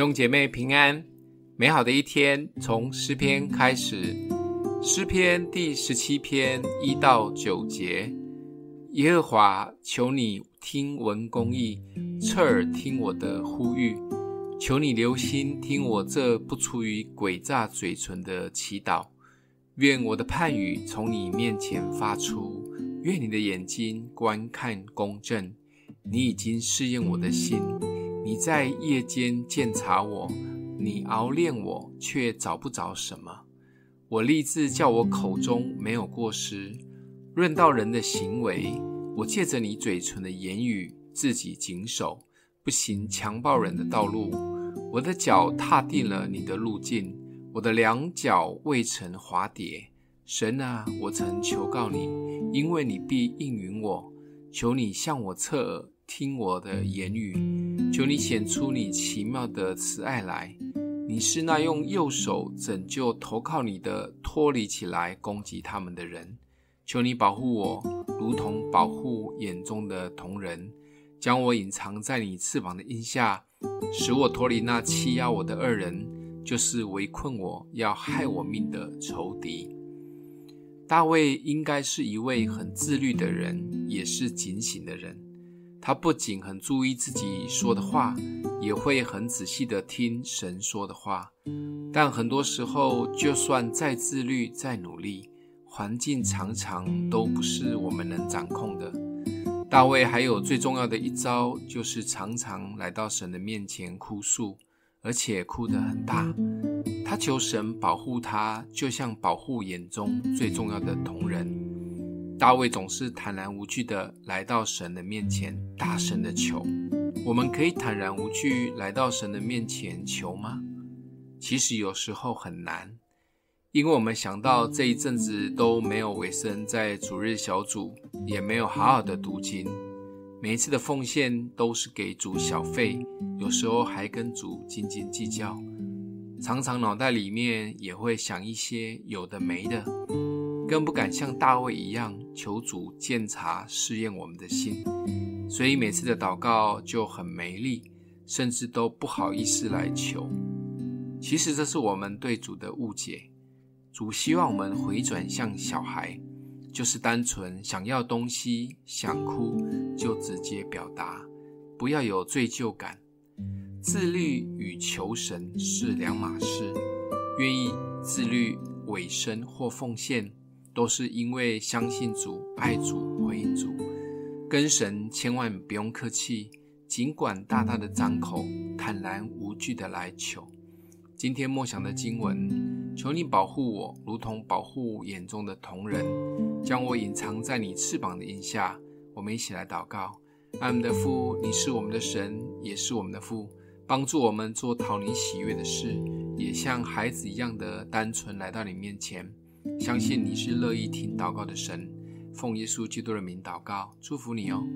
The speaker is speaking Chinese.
兄姐妹平安，美好的一天从诗篇开始。诗篇第十七篇一到九节：耶和华，求你听闻公义，侧耳听我的呼吁。求你留心听我这不出于诡诈嘴唇的祈祷。愿我的判语从你面前发出，愿你的眼睛观看公正。你已经试验我的心。你在夜间鉴察我，你熬炼我，却找不着什么。我立志叫我口中没有过失。论到人的行为，我借着你嘴唇的言语，自己谨守，不行强暴人的道路。我的脚踏定了你的路径，我的两脚未曾滑跌。神啊，我曾求告你，因为你必应允我。求你向我侧耳。听我的言语，求你显出你奇妙的慈爱来。你是那用右手拯救投靠你的，脱离起来攻击他们的人。求你保护我，如同保护眼中的瞳人，将我隐藏在你翅膀的荫下，使我脱离那欺压我的恶人，就是围困我要害我命的仇敌。大卫应该是一位很自律的人，也是警醒的人。他不仅很注意自己说的话，也会很仔细地听神说的话。但很多时候，就算再自律、再努力，环境常常都不是我们能掌控的。大卫还有最重要的一招，就是常常来到神的面前哭诉，而且哭得很大。他求神保护他，就像保护眼中最重要的同人。大卫总是坦然无惧地来到神的面前，大声地求。我们可以坦然无惧来到神的面前求吗？其实有时候很难，因为我们想到这一阵子都没有委身在主日小组，也没有好好的读经，每一次的奉献都是给主小费，有时候还跟主斤斤计较，常常脑袋里面也会想一些有的没的。更不敢像大卫一样求主鉴察试验我们的心，所以每次的祷告就很没力，甚至都不好意思来求。其实这是我们对主的误解。主希望我们回转向小孩，就是单纯想要东西、想哭就直接表达，不要有罪疚感。自律与求神是两码事，愿意自律委身或奉献。都是因为相信主、爱主、回应主，跟神千万不用客气，尽管大大的张口，坦然无惧的来求。今天默想的经文，求你保护我，如同保护眼中的瞳人，将我隐藏在你翅膀的荫下。我们一起来祷告：爱我们的父，你是我们的神，也是我们的父，帮助我们做讨你喜悦的事，也像孩子一样的单纯来到你面前。相信你是乐意听祷告的神，奉耶稣基督的名祷告，祝福你哦。